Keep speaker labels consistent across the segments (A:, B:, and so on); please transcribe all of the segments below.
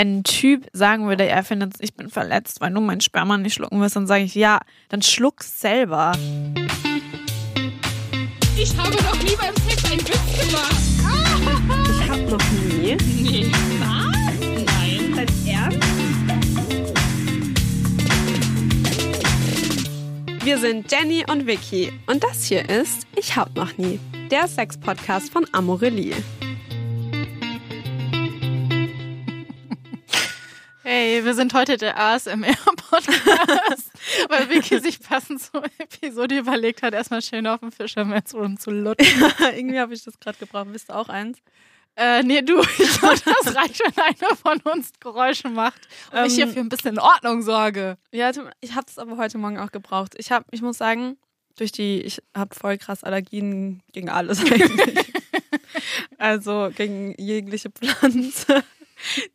A: wenn ein Typ sagen würde, er findet, ich bin verletzt, weil du mein Sperma nicht schlucken wirst, dann sage ich, ja, dann schluck's selber.
B: Ich habe noch nie beim Sex einen Witz gemacht.
C: Ich hab noch nie.
B: Nee. Was? Nein.
C: Dein Ernst? Wir sind Jenny und Vicky und das hier ist Ich hab noch nie, der Sex-Podcast von Amorelie.
A: Hey, wir sind heute der ASMR-Podcast, weil Vicky sich passend zur Episode überlegt hat, erstmal schön auf dem Fischermetz rumzulutschen.
C: Irgendwie habe ich das gerade gebraucht. Bist du auch eins?
A: Äh, nee, du, ich glaube, das reicht, wenn einer von uns Geräusche macht und ich hier
C: Ähm,
A: für ein bisschen Ordnung sorge.
C: Ja, ich habe es aber heute Morgen auch gebraucht. Ich habe, ich muss sagen, durch die, ich habe voll krass Allergien gegen alles eigentlich. also gegen jegliche Pflanze,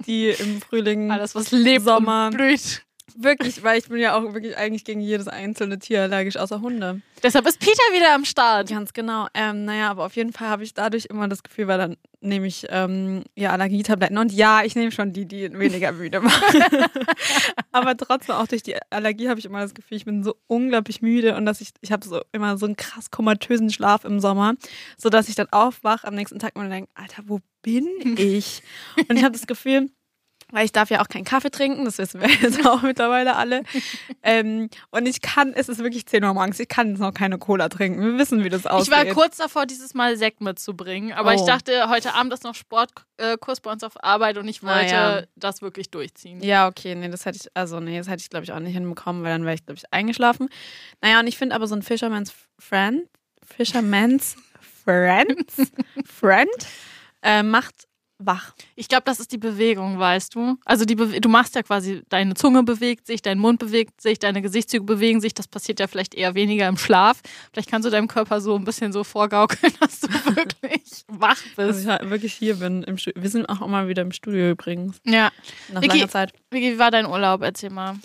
C: die im Frühling,
A: Alles, was lebt
C: Sommer.
A: blüht.
C: Wirklich, weil ich bin ja auch wirklich eigentlich gegen jedes einzelne Tier allergisch, außer Hunde.
A: Deshalb ist Peter wieder am Start.
C: Ganz genau. Ähm, naja, aber auf jeden Fall habe ich dadurch immer das Gefühl, weil dann nehme ich ähm, ja Allergietabletten und ja, ich nehme schon die, die weniger müde machen. aber trotzdem auch durch die Allergie habe ich immer das Gefühl, ich bin so unglaublich müde und dass ich ich habe so immer so einen krass komatösen Schlaf im Sommer, so dass ich dann aufwache am nächsten Tag und denke, Alter, wo bin ich? Und ich habe das Gefühl, weil ich darf ja auch keinen Kaffee trinken, das wissen wir jetzt auch mittlerweile alle. Ähm, und ich kann, es ist wirklich 10 Uhr morgens, ich kann jetzt noch keine Cola trinken. Wir wissen, wie das aussieht.
A: Ich war kurz davor, dieses Mal Sekt mitzubringen, aber ich
C: Oh.
A: dachte, heute Abend ist noch Sportkurs bei uns auf Arbeit und ich
C: Na
A: wollte
C: ja.
A: das wirklich durchziehen.
C: Ja, okay, nee, das hätte ich, also nee, das hätte ich, glaube ich, auch nicht hinbekommen, weil dann wäre ich, glaube ich, eingeschlafen. Naja, und ich finde aber so ein Fisherman's Friend, Fisherman's Friends, Friend, äh, macht wach.
A: Ich glaube, das ist die Bewegung, weißt du? Also die Bewe du machst ja quasi, deine Zunge bewegt sich, dein Mund bewegt sich, deine Gesichtszüge bewegen sich. Das passiert ja vielleicht eher weniger im Schlaf. Vielleicht kannst du deinem Körper so ein bisschen so vorgaukeln, dass du wirklich wach
C: Dass
A: bist.
C: ich halt wirklich hier bin. Im Wir sind auch immer wieder im Studio übrigens,
A: Ja.
C: nach
A: Vicky-
C: langer Zeit.
A: Wie, wie war dein Urlaub? Erzähl mal.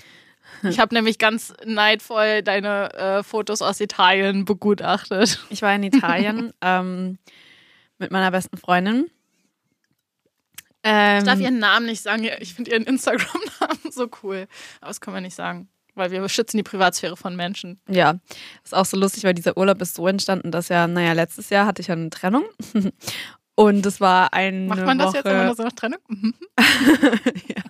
A: Ich habe nämlich ganz neidvoll deine äh, Fotos aus Italien begutachtet.
C: Ich war in Italien ähm, mit meiner besten Freundin. Ähm,
A: Ich darf ihren Namen nicht sagen. Ich finde ihren Instagram-Namen so cool. Aber das können wir nicht sagen, weil wir schützen die Privatsphäre von Menschen.
C: Ja, ist auch so lustig, weil dieser Urlaub ist so entstanden, dass ja, naja, letztes Jahr hatte ich ja eine Trennung. Und es war eine
A: Macht man
C: Woche,
A: das jetzt immer so nach Trennung? Mhm.
C: ja,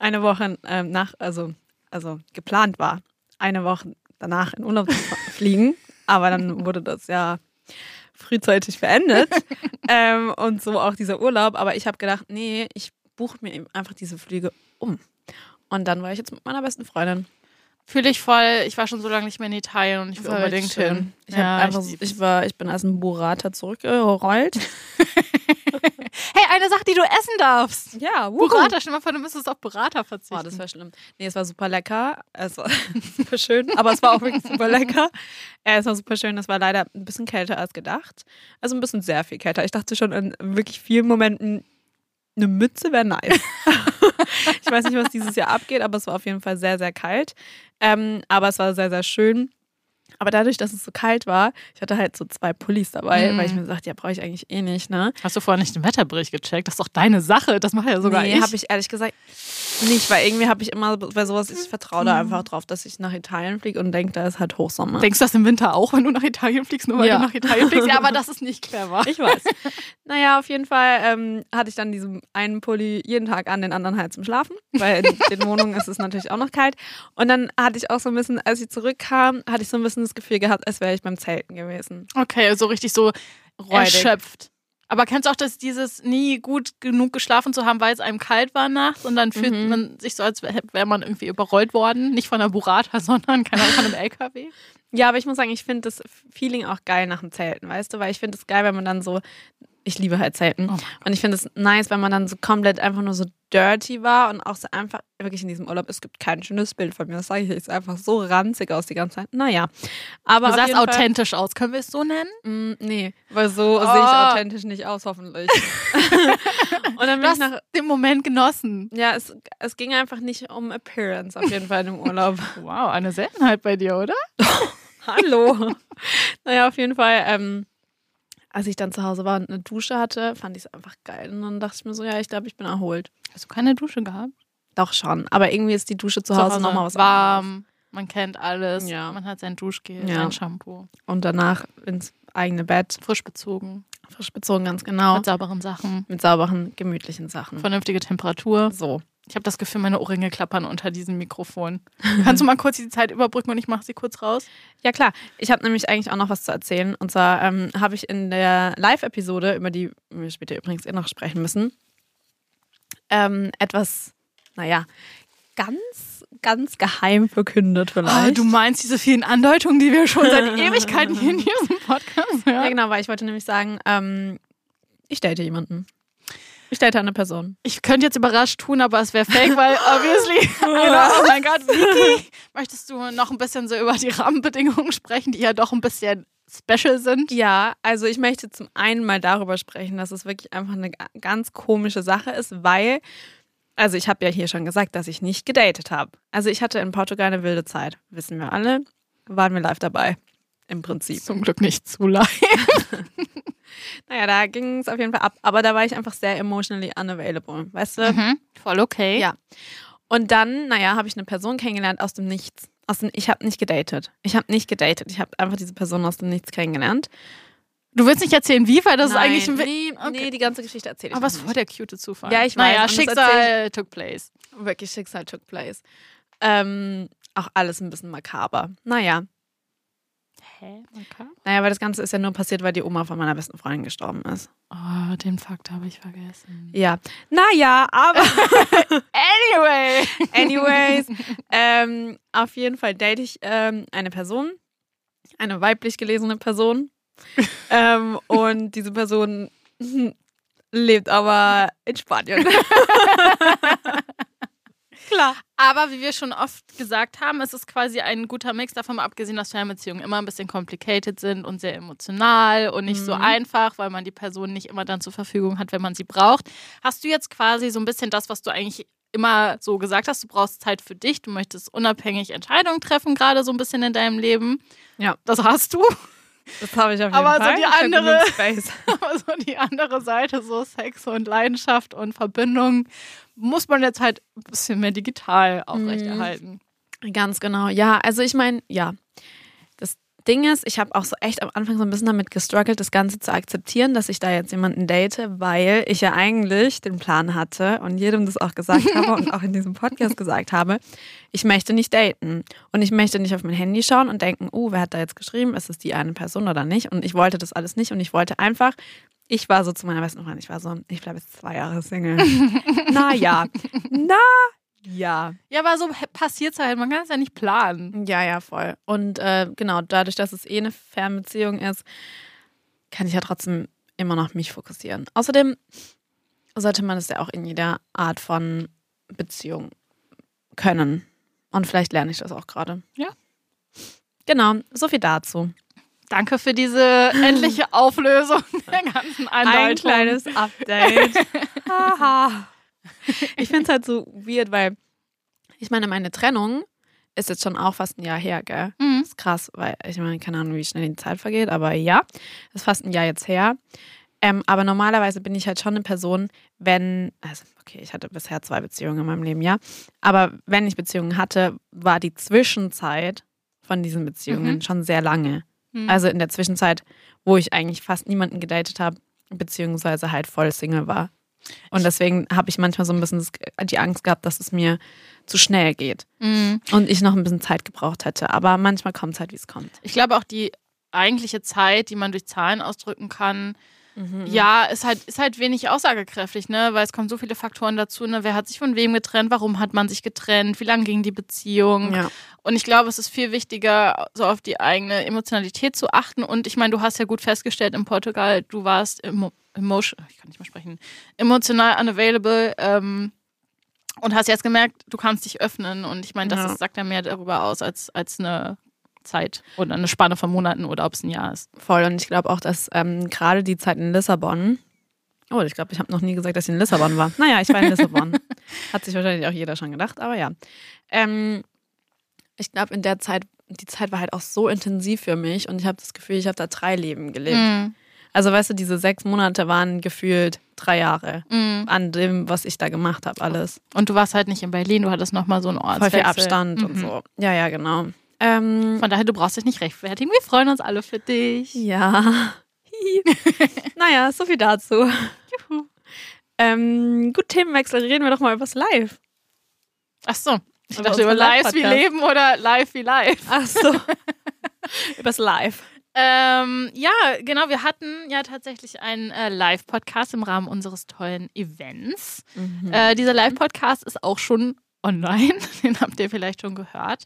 C: eine Woche ähm, nach, also, also geplant war, eine Woche danach in Urlaub zu fliegen. Aber dann wurde das ja frühzeitig beendet. ähm, und so auch dieser Urlaub. Aber ich habe gedacht, nee, ich buche mir eben einfach diese Flüge um. Und dann war ich jetzt mit meiner besten Freundin.
A: Fühle ich voll. Ich war schon so lange nicht mehr in Italien und ich will unbedingt hin.
C: Ich,
A: Ja,
C: einfach,
A: ich
C: war, ich bin als ein Burrata zurückgerollt.
A: Hey, eine Sache, die du essen darfst.
C: Ja,
A: Burrata, stell mal vor, du müsstest auf Burrata verzichten.
C: Oh, das war schlimm. Nee, es war super lecker. Es war super schön, aber es war auch wirklich super lecker. Es war super schön. Es war leider ein bisschen kälter als gedacht. Also ein bisschen sehr viel kälter. Ich dachte schon in wirklich vielen Momenten, eine Mütze wäre nice. ich weiß nicht, was dieses Jahr abgeht, aber es war auf jeden Fall sehr, sehr kalt. Ähm, aber es war sehr, sehr schön. Aber dadurch, dass es so kalt war, ich hatte halt so zwei Pullis dabei,
A: Mhm.
C: weil ich mir sagte, ja, brauche ich eigentlich eh nicht, ne?
A: Hast du vorher nicht den Wetterbericht gecheckt? Das ist doch deine Sache. Das macht ja sogar
C: nee,
A: ich.
C: habe ich ehrlich gesagt nicht, weil irgendwie habe ich immer bei sowas, ich vertraue
A: Mhm.
C: da einfach drauf, dass ich nach Italien fliege und denke, da ist halt Hochsommer.
A: Denkst du das im Winter auch, wenn du nach Italien fliegst, nur weil
C: Ja.
A: du nach Italien fliegst? Ja, aber das ist nicht clever.
C: ich weiß. naja, auf jeden Fall ähm, hatte ich dann diesen einen Pulli jeden Tag an, den anderen halt zum Schlafen, weil in den Wohnungen ist es natürlich auch noch kalt. Und dann hatte ich auch so ein bisschen, als ich zurückkam, hatte ich so ein bisschen das Gefühl gehabt, als wäre ich beim Zelten gewesen.
A: Okay, so richtig so
C: Räudig.
A: erschöpft. Aber kennst du auch das, dieses nie gut genug geschlafen zu haben, weil es einem kalt war nachts und dann fühlt
C: Mhm.
A: man sich so, als wäre wär man irgendwie überrollt worden? Nicht von einer Burrata, sondern keine Ahnung, von einem LKW?
C: Ja, aber ich muss sagen, ich finde das Feeling auch geil nach dem Zelten, weißt du? Weil ich finde es geil, wenn man dann so, ich liebe halt Zelten.
A: Oh
C: und ich finde es nice, wenn man dann so komplett einfach nur so dirty war und auch so einfach, wirklich in diesem Urlaub, es gibt kein schönes Bild von mir. Das sage ich, ist einfach so ranzig aus die ganze Zeit. Naja. Aber
A: Du sahst authentisch aus. Können wir es so nennen?
C: Mm, nee, weil so
A: Oh.
C: sehe ich authentisch nicht aus, hoffentlich. und dann
A: Du
C: bin ich
A: hast
C: nach.
A: den Moment genossen.
C: Ja, es, es ging einfach nicht um Appearance auf jeden Fall im Urlaub.
A: Wow, eine Seltenheit bei dir, oder?
C: Hallo. naja, auf jeden Fall ähm, als ich dann zu Hause war und eine Dusche hatte, fand ich es einfach geil. Und dann dachte ich mir so, ja, ich glaube, ich bin erholt.
A: Hast du keine Dusche gehabt?
C: Doch schon. Aber irgendwie ist die Dusche zu Hause, nochmal was anderes.
A: warm. Man kennt alles.
C: Ja.
A: Man hat sein Duschgel,
C: Ja.
A: sein Shampoo.
C: Und danach ins eigene Bett.
A: Frisch bezogen.
C: Frisch bezogen, ganz genau.
A: Mit sauberen Sachen.
C: Mit sauberen, gemütlichen Sachen.
A: Vernünftige Temperatur.
C: So.
A: Ich habe das Gefühl, meine Ohrringe klappern unter diesem Mikrofon. Kannst du mal kurz die Zeit überbrücken und ich mache sie kurz raus?
C: Ja, klar. Ich habe nämlich eigentlich auch noch was zu erzählen. Und zwar ähm, habe ich in der Live-Episode, über die wir später übrigens eh noch sprechen müssen, ähm, etwas, naja, ganz, ganz geheim verkündet
A: Oh,
C: vielleicht.
A: du meinst diese vielen Andeutungen, die wir schon seit Ewigkeiten hier in diesem Podcast hören?
C: ja, genau, weil ich wollte nämlich sagen, ähm, ich date jemanden. Ich date eine Person.
A: Ich könnte jetzt überrascht tun, aber es wäre fake, weil obviously. Genau, oh mein Gott, Vicky. Möchtest du noch ein bisschen so über die Rahmenbedingungen sprechen, die ja doch ein bisschen special sind?
C: Ja, also ich möchte zum einen mal darüber sprechen, dass es wirklich einfach eine ga- ganz komische Sache ist, weil, also ich habe ja hier schon gesagt, dass ich nicht gedatet habe. Also ich hatte in Portugal eine wilde Zeit, wissen wir alle, waren wir live dabei, im Prinzip.
A: Zum Glück nicht zu live.
C: Naja, da ging es auf jeden Fall ab, aber da war ich einfach sehr emotionally unavailable, weißt du?
A: Mhm, voll okay.
C: Ja. Und dann, naja, habe ich eine Person kennengelernt aus dem Nichts. Aus dem, ich habe nicht gedatet. Ich habe nicht gedatet. Ich habe einfach diese Person aus dem Nichts kennengelernt.
A: Du willst nicht erzählen, wie, weil das
C: Nein,
A: ist eigentlich ein
C: nee,
A: Okay.
C: nee, die ganze Geschichte erzähle ich
A: Aber es voll der cute Zufall.
C: Ja, ich
A: naja,
C: weiß, das
A: Schicksal took place.
C: wirklich Schicksal took place. Ähm, auch alles ein bisschen makaber. Naja,
A: Hä? Okay.
C: naja, weil das Ganze ist ja nur passiert, weil die Oma von meiner besten Freundin gestorben ist.
A: Oh, den Fakt habe ich vergessen.
C: Ja, naja, aber
A: Anyway.
C: anyways, ähm, auf jeden Fall date ich ähm, eine Person, eine weiblich gelesene Person. ähm, und diese Person lebt aber in Spanien. Klar.
A: Aber wie wir schon oft gesagt haben, es ist quasi ein guter Mix, davon mal abgesehen, dass Fernbeziehungen immer ein bisschen complicated sind und sehr emotional und nicht so
C: Mhm.
A: einfach, weil man die Person nicht immer dann zur Verfügung hat, wenn man sie braucht. Hast du jetzt quasi so ein bisschen das, was du eigentlich immer so gesagt hast, du brauchst Zeit für dich, du möchtest unabhängig Entscheidungen treffen, gerade so ein bisschen in deinem Leben.
C: Ja.
A: Das hast du.
C: Das habe ich auf jeden
A: Aber so
C: Fall.
A: die
C: Ich hab
A: andere-. Aber so die andere Seite, so Sex und Leidenschaft und Verbindung, muss man jetzt halt ein bisschen mehr digital aufrechterhalten.
C: Ganz genau. Ja, also ich meine, ja. Ding ist, ich habe auch so echt am Anfang so ein bisschen damit gestruggelt, das Ganze zu akzeptieren, dass ich da jetzt jemanden date, weil ich ja eigentlich den Plan hatte und jedem das auch gesagt habe und auch in diesem Podcast gesagt habe, ich möchte nicht daten. Und ich möchte nicht auf mein Handy schauen und denken, oh, wer hat da jetzt geschrieben? Ist es die eine Person oder nicht? Und ich wollte das alles nicht und ich wollte einfach, ich war so zu meiner besten Freundin, ich war so, ich bleibe jetzt zwei Jahre Single. na ja. Na ja.
A: Ja, aber so passiert es halt, man kann es ja nicht planen.
C: Ja, ja, voll. Und äh, genau, dadurch, dass es eh eine Fernbeziehung ist, kann ich ja trotzdem immer noch mich fokussieren. Außerdem sollte man es ja auch in jeder Art von Beziehung können. Und vielleicht lerne ich das auch gerade.
A: Ja.
C: Genau, so viel dazu.
A: Danke für diese endliche Auflösung der ganzen Andeutung.
C: Ein kleines Update. Haha. Ich finde es halt so weird, weil ich meine, meine Trennung ist jetzt schon auch fast ein Jahr her, gell?
A: Mhm.
C: ist krass, weil ich meine, keine Ahnung, wie schnell die Zeit vergeht, aber ja, ist fast ein Jahr jetzt her. Ähm, aber normalerweise bin ich halt schon eine Person, wenn, also okay, ich hatte bisher zwei Beziehungen in meinem Leben, ja, aber wenn ich Beziehungen hatte, war die Zwischenzeit von diesen Beziehungen
A: Mhm.
C: schon sehr lange.
A: Mhm.
C: Also in der Zwischenzeit, wo ich eigentlich fast niemanden gedatet habe, beziehungsweise halt voll Single war. Und deswegen habe ich manchmal so ein bisschen die Angst gehabt, dass es mir zu schnell geht
A: Mhm.
C: und ich noch ein bisschen Zeit gebraucht hätte. Aber manchmal kommt es halt, wie es kommt.
A: Ich glaube auch die eigentliche Zeit, die man durch Zahlen ausdrücken kann,
C: Mhm.
A: ja, ist halt, ist halt wenig aussagekräftig, ne? Weil es kommen so viele Faktoren dazu, ne? Wer hat sich von wem getrennt, warum hat man sich getrennt, wie lang ging die Beziehung?
C: Ja.
A: Und ich glaube, es ist viel wichtiger, so auf die eigene Emotionalität zu achten. Und ich meine, du hast ja gut festgestellt in Portugal, du warst emo emotion, ich kann nicht mehr sprechen, emotional unavailable ähm, und hast jetzt gemerkt, du kannst dich öffnen. Und ich meine, das
C: Ja.
A: sagt ja mehr darüber aus als, als eine Zeit oder eine Spanne von Monaten oder ob es ein Jahr ist.
C: Voll. Und ich glaube auch, dass ähm, gerade die Zeit in Lissabon. Oh, ich glaube, ich habe noch nie gesagt, dass ich in Lissabon war. Naja, ich war in Lissabon. Hat sich wahrscheinlich auch jeder schon gedacht, aber ja. Ähm, ich glaube, in der Zeit, die Zeit war halt auch so intensiv für mich und ich habe das Gefühl, ich habe da drei Leben gelebt.
A: Mhm.
C: Also weißt du, diese sechs Monate waren gefühlt drei Jahre
A: Mhm.
C: an dem, was ich da gemacht habe, alles.
A: Und du warst halt nicht in Berlin, du hattest nochmal so einen
C: Voll
A: Ortswechsel.
C: viel Abstand und
A: Mhm.
C: so. Ja, ja, genau. Ähm,
A: Von daher, du brauchst dich nicht rechtfertigen. Wir freuen uns alle für dich.
C: ja. naja, so viel dazu.
A: Juhu.
C: Ähm, gut, Themenwechsel, reden wir doch mal übers Live.
A: Ach so. Ich
C: Über
A: dachte über Lives wie. Leben oder Live wie Live.
C: Ach so. übers Live.
A: Ähm, ja, genau. Wir hatten ja tatsächlich einen äh, Live-Podcast im Rahmen unseres tollen Events. Äh, dieser Live-Podcast ist auch schon online. Den habt ihr vielleicht schon gehört.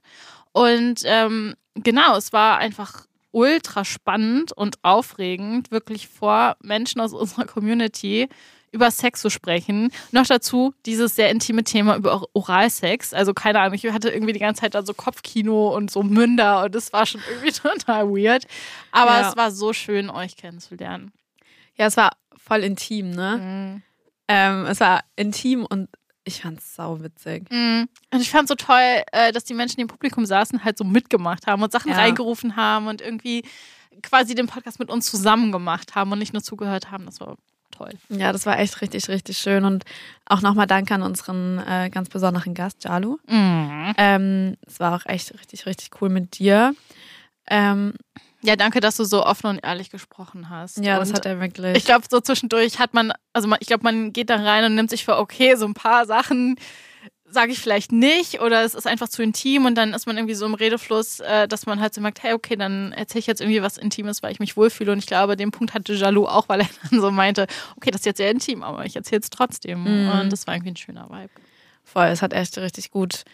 A: Und ähm, genau, es war einfach ultra spannend und aufregend, wirklich vor Menschen aus unserer Community über Sex zu sprechen. Noch dazu dieses sehr intime Thema über Oralsex. Also keine Ahnung, ich hatte irgendwie die ganze Zeit da so Kopfkino und so Münder und das war schon irgendwie total weird. Aber
C: Ja.
A: es war so schön, euch kennenzulernen.
C: Ja, es war voll intim, ne? Ähm, es war intim und ich fand's sau witzig.
A: Mhm. Und ich fand so toll, äh, dass die Menschen, die im Publikum saßen, halt so mitgemacht haben und Sachen
C: Ja.
A: reingerufen haben und irgendwie quasi den Podcast mit uns zusammen gemacht haben und nicht nur zugehört haben. Das war toll.
C: Ja, das war echt richtig, richtig schön. Und auch nochmal Danke an unseren äh, ganz besonderen Gast, Jalu.
A: Mhm.
C: Ähm, es war auch echt richtig, richtig cool mit dir. Ähm,
A: Ja, danke, dass du so offen und ehrlich gesprochen hast.
C: ja, das
A: und
C: hat er wirklich.
A: Ich glaube, so zwischendurch hat man, also man, ich glaube, man geht da rein und nimmt sich vor, okay, so ein paar Sachen sage ich vielleicht nicht oder es ist einfach zu intim und dann ist man irgendwie so im Redefluss, äh, dass man halt so merkt, hey, okay, dann erzähle ich jetzt irgendwie was Intimes, weil ich mich wohlfühle und ich glaube, den Punkt hatte Jalou auch, weil er dann so meinte, okay, das ist jetzt sehr intim, aber ich erzähle es trotzdem
C: Mhm.
A: und das war irgendwie ein schöner Vibe.
C: Voll, es hat echt richtig gut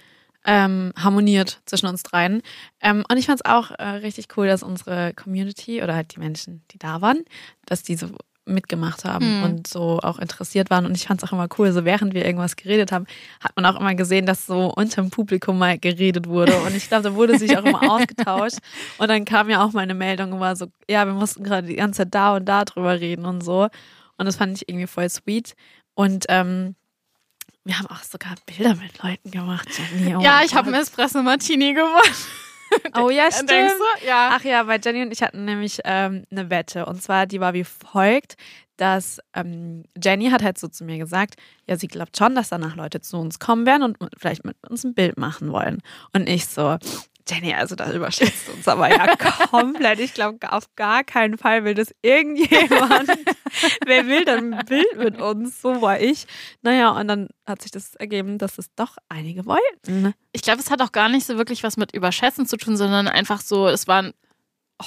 C: ähm, harmoniert zwischen uns dreien. Ähm, und ich fand es auch äh, richtig cool, dass unsere Community oder halt die Menschen, die da waren, dass die so mitgemacht haben
A: Mhm.
C: und so auch interessiert waren. Und ich fand es auch immer cool, so während wir irgendwas geredet haben, hat man auch immer gesehen, dass so unter dem Publikum mal geredet wurde. Und ich glaube, da wurde sich auch immer ausgetauscht. Und dann kam ja auch mal eine Meldung war so, ja, wir mussten gerade die ganze Zeit da und da drüber reden und so. Und das fand ich irgendwie voll sweet. Und ähm, wir haben auch sogar Bilder mit Leuten gemacht, Jenny. Oh
A: ja, ich habe einen Espresso Martini gewonnen.
C: Oh ja, stimmt.
A: Du? Ja.
C: Ach ja, weil Jenny und ich hatten nämlich ähm, eine Wette. Und zwar, die war wie folgt, dass ähm, Jenny hat halt so zu mir gesagt, ja, sie glaubt schon, dass danach Leute zu uns kommen werden und vielleicht mit uns ein Bild machen wollen. Und ich so, Jenny, also das überschätzt uns aber ja komplett. Ich glaube, auf gar keinen Fall will das irgendjemand. Wer will dann ein Bild mit uns? So war ich. Naja, und dann hat sich das ergeben, dass es doch einige wollten.
A: Ich glaube, es hat auch gar nicht so wirklich was mit Überschätzen zu tun, sondern einfach so, es war ein,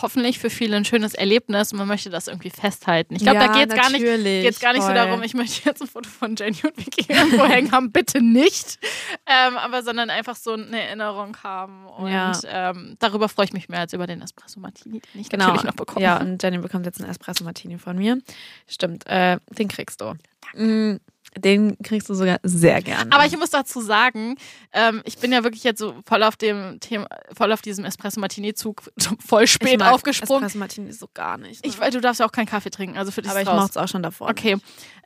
A: hoffentlich für viele ein schönes Erlebnis und man möchte das irgendwie festhalten. Ich glaube, da geht es gar nicht, geht's gar nicht so darum, ich möchte jetzt ein Foto von Jenny und Vicky irgendwo hängen haben, bitte nicht. Ähm, aber sondern einfach so eine Erinnerung haben. Und
C: Ja.
A: ähm, darüber freue ich mich mehr als über den Espresso Martini, den ich
C: Genau.
A: natürlich noch bekomme.
C: Ja, und Jenny bekommt jetzt einen Espresso Martini von mir. Stimmt, äh, den kriegst du. Mm, Den kriegst du sogar sehr gerne.
A: Aber ich muss dazu sagen, ähm, ich bin ja wirklich jetzt so voll auf dem Thema, voll auf diesem Espresso Martini Zug voll
C: Ich
A: spät aufgesprungen.
C: Espresso Martini so gar nicht. Ne?
A: Ich, weil du darfst ja auch keinen Kaffee trinken, also für dich
C: aber ich mochte es auch schon davor.
A: Okay.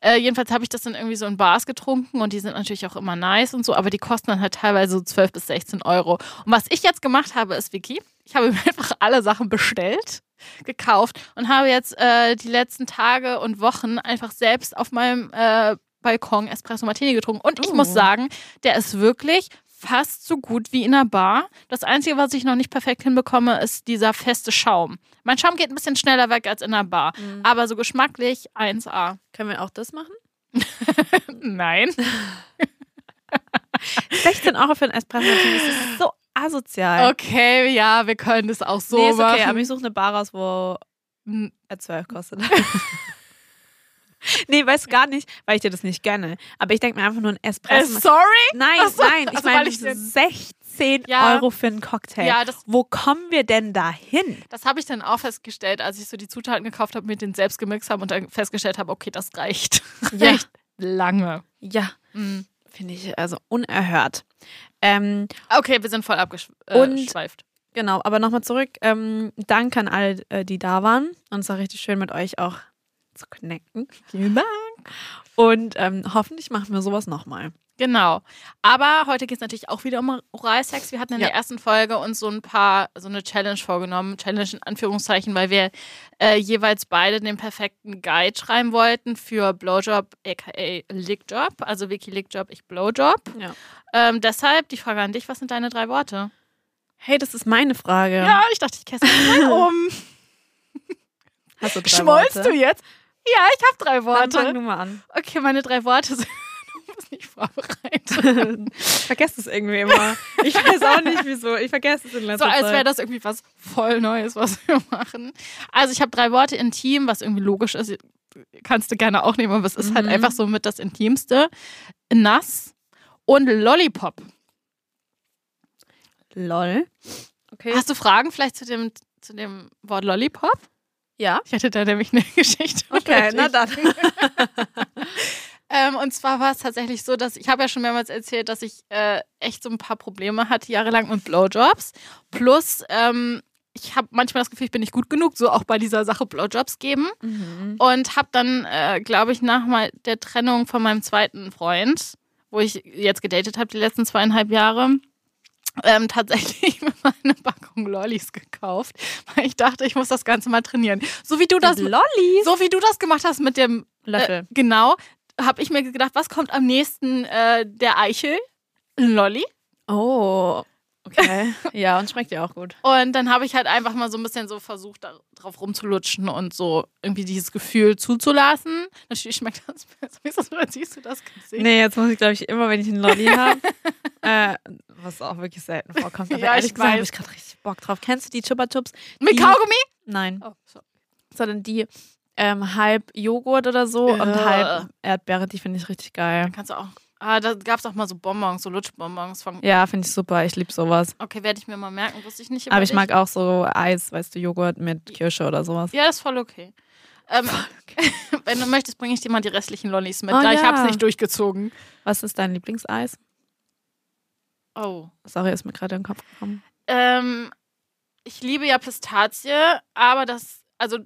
A: Äh, jedenfalls habe ich das dann irgendwie so in Bars getrunken und die sind natürlich auch immer nice und so, aber die kosten dann halt teilweise so 12 bis 16 Euro. Und was ich jetzt gemacht habe, ist, Vicky, ich habe mir einfach alle Sachen bestellt, gekauft und habe jetzt äh, die letzten Tage und Wochen einfach selbst auf meinem äh, Balkon Espresso Martini getrunken. Und ich
C: Oh.
A: muss sagen, der ist wirklich fast so gut wie in einer Bar. Das Einzige, was ich noch nicht perfekt hinbekomme, ist dieser feste Schaum. Mein Schaum geht ein bisschen schneller weg als in einer Bar.
C: Mhm.
A: Aber so geschmacklich 1A.
C: Können wir auch das machen?
A: Nein.
C: 16 Euro für einen Espresso Martini, das ist so asozial.
A: Okay, ja, wir können das auch so
C: nee, ist okay,
A: machen.
C: aber ich suche eine Bar raus, wo er 12 kostet. nee, weiß gar nicht, weil ich dir das nicht gönne. Aber ich denke mir einfach nur ein
A: äh,
C: Espresso Martini.
A: sorry?
C: Nein,
A: so,
C: nein, ich
A: also
C: meine
A: ich den-
C: 16
A: Ja.
C: Euro für einen Cocktail.
A: Ja, das,
C: Wo kommen wir denn da hin?
A: das habe ich dann auch festgestellt, als ich so die Zutaten gekauft habe, mit denen selbst gemixt habe und dann festgestellt habe, okay, das reicht.
C: Ja.
A: Echt lange.
C: Ja,
A: Mhm.
C: finde ich also unerhört. Ähm,
A: Okay, wir sind voll abgeschweift.
C: genau, aber nochmal zurück. Ähm, danke an alle, äh, die da waren. Und es war richtig schön, mit euch auch zu connecten.
A: Vielen Dank.
C: Und ähm, hoffentlich machen wir sowas nochmal.
A: Genau. Aber heute geht es natürlich auch wieder um Oralsex. Wir hatten in
C: Ja.
A: der ersten Folge uns so ein paar, so eine Challenge vorgenommen. Challenge in Anführungszeichen, weil wir äh, jeweils beide den perfekten Guide schreiben wollten für Blowjob, aka Lickjob. Also Vicky Lickjob, ich Blowjob.
C: Ja.
A: Ähm, deshalb die Frage an dich: Was sind deine drei Worte?
C: Hey, das ist meine Frage.
A: Ja, ich dachte, ich kesse mich mal um.
C: Hast du drei
A: Schmollst
C: Worte?
A: du jetzt? Ja, ich habe drei
C: Dann fang
A: Worte.
C: du mal an.
A: Okay, meine drei Worte sind. Du bist nicht vorbereitet.
C: ich vergesse es irgendwie immer. Ich weiß auch nicht wieso. Ich vergesse es in
A: So
C: letzter
A: als
C: Zeit.
A: wäre das irgendwie was voll Neues, was wir machen. Also ich habe drei Worte intim, was irgendwie logisch ist. Kannst du gerne auch nehmen, aber es ist halt
C: Mhm.
A: einfach so mit das Intimste. Nass und Lollipop.
C: Lol. Okay.
A: Hast du Fragen vielleicht zu dem, zu dem Wort Lollipop?
C: Ja?
A: Ich hatte da nämlich eine Geschichte.
C: Okay, na dann.
A: Ähm, und zwar war es tatsächlich so, dass ich habe ja schon mehrmals erzählt, dass ich äh, echt so ein paar Probleme hatte jahrelang mit Blowjobs. Plus, ähm, ich habe manchmal das Gefühl, ich bin nicht gut genug, so auch bei dieser Sache Blowjobs geben.
C: Mhm.
A: Und habe dann, äh, glaube ich, nach mal der Trennung von meinem zweiten Freund, wo ich jetzt gedatet habe die letzten zweieinhalb Jahre, ähm, tatsächlich mir mal eine Packung Lollis gekauft, weil ich dachte, ich muss das Ganze mal trainieren. So wie du das,
C: Lollis.
A: so wie du das gemacht hast mit dem
C: Löffel.
A: äh, genau, habe ich mir gedacht, was kommt am nächsten äh, der Eichel? Ein Lolli.
C: Oh. Okay. ja, und schmeckt ja auch gut.
A: Und dann habe ich halt einfach mal so ein bisschen so versucht, da drauf rumzulutschen und so irgendwie dieses Gefühl zuzulassen. Natürlich schmeckt das besser. Wieso siehst du das Gesicht?
C: Nee, jetzt muss ich, glaube ich, immer, wenn ich einen Lolli habe, äh, was auch wirklich selten vorkommt. Aber
A: Ja,
C: ehrlich
A: ich
C: gesagt habe ich gerade richtig Bock drauf. Kennst du die Chupa Chups?
A: Mit
C: die-
A: Kaugummi?
C: Nein.
A: Oh, so.
C: Sondern die ähm, halb Joghurt oder so und
A: Äh.
C: halb Erdbeere, die finde ich richtig geil.
A: Dann kannst du auch. Ah, da gab es auch mal so Bonbons, so Lutschbonbons von.
C: Ja, finde ich super. Ich liebe sowas.
A: Okay, werde ich mir mal merken, wusste ich nicht.
C: Aber ich
A: dich.
C: mag auch so Eis, weißt du, Joghurt mit Kirsche oder sowas.
A: Ja, das ist voll okay. Ähm, wenn du möchtest, bringe ich dir mal die restlichen Lollis mit.
C: Oh,
A: da ich
C: ja.
A: habe es nicht durchgezogen.
C: Was ist dein Lieblingseis?
A: Oh.
C: Sorry, ist mir gerade in den Kopf gekommen.
A: Ähm, ich liebe ja Pistazie, aber das, also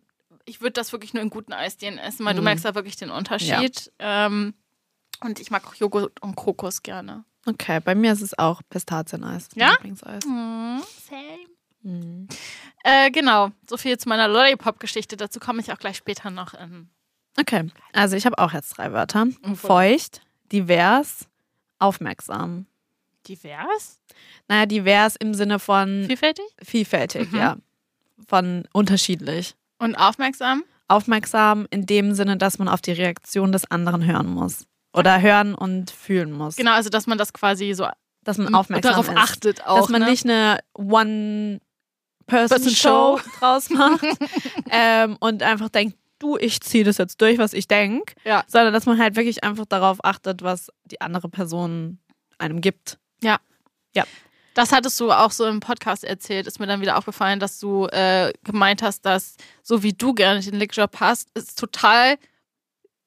A: ich würde das wirklich nur in guten Eisdielen essen, weil du
C: Mhm.
A: merkst da wirklich den Unterschied. Ähm, und ich mag auch Joghurt und Kokos gerne.
C: Okay, bei mir ist es auch Pistazieneis.
A: Ja?
C: Lieblingseis.
A: Mhm. Same.
C: Mhm.
A: Äh, genau, so viel zu meiner Lollipop-Geschichte. Dazu komme ich auch gleich später noch in.
C: Okay, also ich habe auch jetzt drei Wörter.
A: voll.
C: Feucht, divers, aufmerksam.
A: Divers?
C: Naja, divers im Sinne von
A: Vielfältig?
C: vielfältig,
A: Mhm.
C: ja. Von unterschiedlich.
A: Und aufmerksam?
C: Aufmerksam in dem Sinne, dass man auf die Reaktion des anderen hören muss. Oder hören und fühlen muss.
A: Genau, also dass man das quasi so
C: Dass man aufmerksam
A: darauf
C: ist.
A: achtet auch.
C: dass man
A: ne?
C: nicht eine One-Person-Show
A: Person-Show.
C: draus macht ähm, und einfach denkt, du, ich ziehe das jetzt durch, was ich denke,
A: Ja.
C: sondern dass man halt wirklich einfach darauf achtet, was die andere Person einem gibt.
A: Das hattest du auch so im Podcast erzählt, ist mir dann wieder aufgefallen, dass du äh, gemeint hast, dass so wie du gerne den Lickjob hast, ist total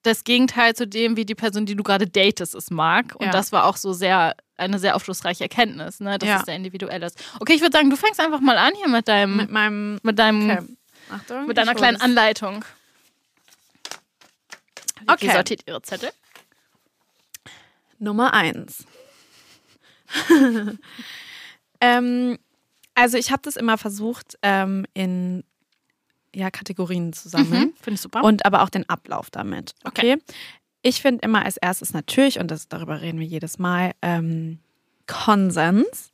A: das Gegenteil zu dem, wie die Person, die du gerade datest, es mag. Und
C: Ja.
A: das war auch so sehr eine sehr aufschlussreiche Erkenntnis, ne? dass
C: Ja.
A: es sehr individuell ist. Okay, ich würde sagen, du fängst einfach mal an hier mit deinem,
C: Mit
A: mit,
C: meinem
A: deinem,
C: okay. Achtung,
A: mit deiner kleinen. Anleitung. Vicky
C: Okay.
A: sortiert ihre Zettel.
C: Nummer eins. ähm, also ich habe das immer versucht, ähm, in ja, Kategorien zu sammeln.
A: Mhm. Finde ich super.
C: und aber auch den Ablauf damit. Okay. Ich finde immer als erstes natürlich, und das, darüber reden wir jedes Mal, ähm, Konsens.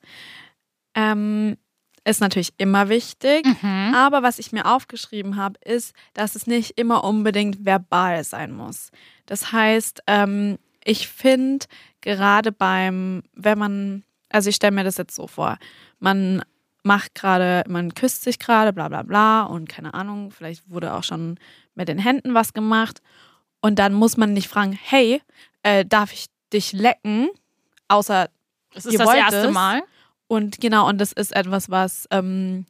C: Ähm, ist natürlich immer wichtig.
A: mhm.
C: Aber was ich mir aufgeschrieben habe, ist, dass es nicht immer unbedingt verbal sein muss. Das heißt, ähm, ich finde gerade beim, wenn man, also ich stelle mir das jetzt so vor, man macht gerade, man küsst sich gerade, bla bla bla und keine Ahnung, vielleicht wurde auch schon mit den Händen was gemacht und dann muss man nicht fragen, hey, äh, darf ich dich lecken? Außer
A: Es ist das erste
C: es.
A: Mal.
C: und genau, und das ist etwas, was, ähm,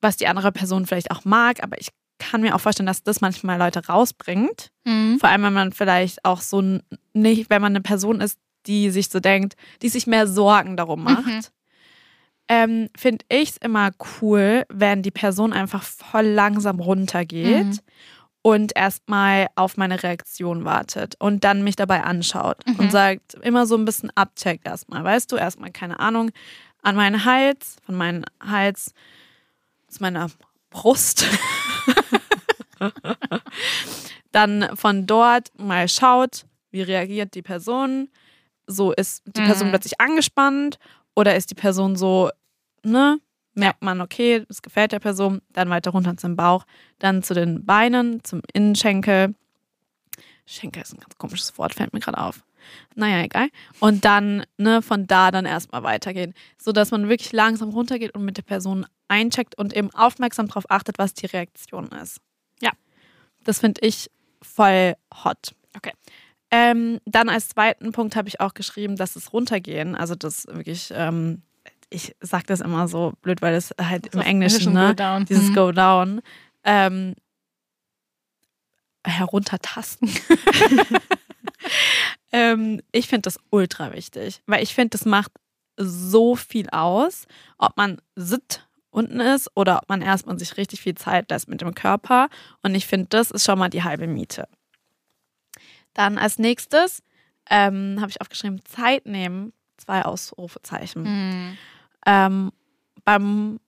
C: was die andere Person vielleicht auch mag, aber ich kann mir auch vorstellen, dass das manchmal Leute rausbringt.
A: Mhm.
C: Vor allem, wenn man vielleicht auch so nicht, wenn man eine Person ist, die sich so denkt, die sich mehr Sorgen darum macht.
A: Mhm.
C: Ähm, Finde ich es immer cool, wenn die Person einfach voll langsam runtergeht
A: Mhm.
C: und erstmal auf meine Reaktion wartet und dann mich dabei anschaut
A: Mhm.
C: und sagt, immer so ein bisschen abcheckt erstmal, weißt du, erstmal keine Ahnung, an meinen Hals, von meinem Hals zu meiner Brust. dann von dort mal schaut, wie reagiert die Person. So ist die Person
A: Mhm.
C: plötzlich angespannt oder ist die Person so, ne? Merkt man, okay, es gefällt der Person, dann weiter runter zum Bauch, dann zu den Beinen, zum Innenschenkel. Schenkel ist ein ganz komisches Wort, fällt mir gerade auf. Naja, egal. Und dann, ne, von da dann erstmal weitergehen. So dass man wirklich langsam runtergeht und mit der Person eincheckt und eben aufmerksam darauf achtet, was die Reaktion ist.
A: Ja.
C: Das finde ich voll hot.
A: Okay.
C: Ähm, dann als zweiten Punkt habe ich auch geschrieben, dass es runtergehen, also das wirklich, ähm, ich sage das immer so blöd, weil das halt im
A: auf Englischen,
C: ne?
A: Go down.
C: dieses
A: Mhm.
C: Go Down, ähm, heruntertasten. ähm, ich finde das ultra wichtig, weil ich finde, das macht so viel aus, ob man sit unten ist oder ob man erstmal sich richtig viel Zeit lässt mit dem Körper. Und ich finde, das ist schon mal die halbe Miete. Dann als nächstes ähm, habe ich aufgeschrieben, Zeit nehmen, zwei Ausrufezeichen
A: Mhm.
C: Ähm, beim